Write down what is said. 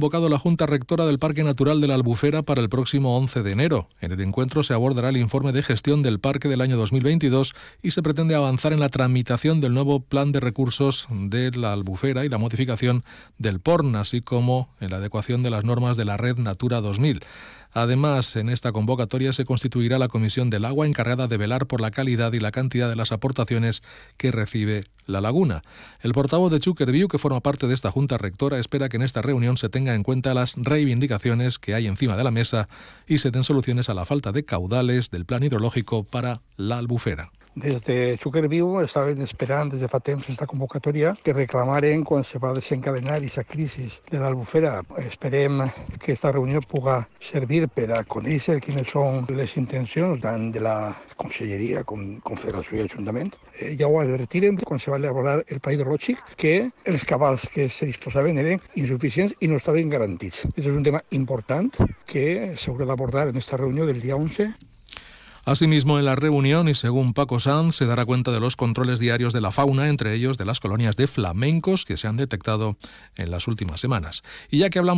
convocado la Junta Rectora del Parque Natural de la Albufera para el próximo 11 de enero. En el encuentro se abordará el informe de gestión del parque del año 2022 y se pretende avanzar en la tramitación del nuevo plan de recursos de la Albufera y la modificación del PORN, así como en la adecuación de las normas de la Red Natura 2000. Además, en esta convocatoria se constituirá la Comisión del Agua encargada de velar por la calidad y la cantidad de las aportaciones que recibe la laguna. El portavoz de Chukerview, que forma parte de esta Junta Rectora, espera que en esta reunión se tenga en cuenta las reivindicaciones que hay encima de la mesa y se den soluciones a la falta de caudales del plan hidrológico para la albufera. Des de Xuckerviu estaven esperant des de fa temps aquesta convocatòria que reclamaren quan se va desencadenar aquesta crisi de l'Albufera. Esperem que aquesta reunió puga servir per a conèixer quines són les intencions tant de la Conselleria com Confederació i Ajuntament. Eh, ja ho advertiren quan se va elaborar el Pla Hidrològic que els cabals que se disposaven eren insuficients i no estaven garantits. Aquest és un tema important que s'haurà d'abordar en aquesta reunió del dia 11 Asimismo, en la reunión, y según Paco Sanz, se dará cuenta de los controles diarios de la fauna, entre ellos de las colonias de flamencos que se han detectado en las últimas semanas. Y ya que hablamos